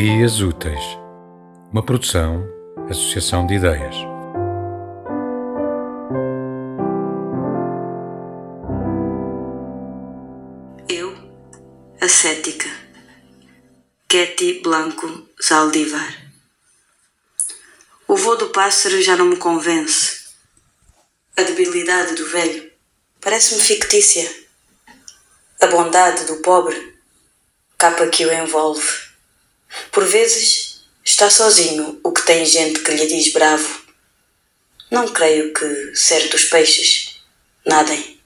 Ideias Úteis, uma produção, associação de ideias. Eu, a cética. Ketty Blanco Zaldivar. O voo do pássaro já não me convence. A debilidade do velho parece-me fictícia. A bondade do pobre, capa que o envolve. Por vezes está sozinho o que tem gente que lhe diz bravo. Não creio que certos peixes nadem.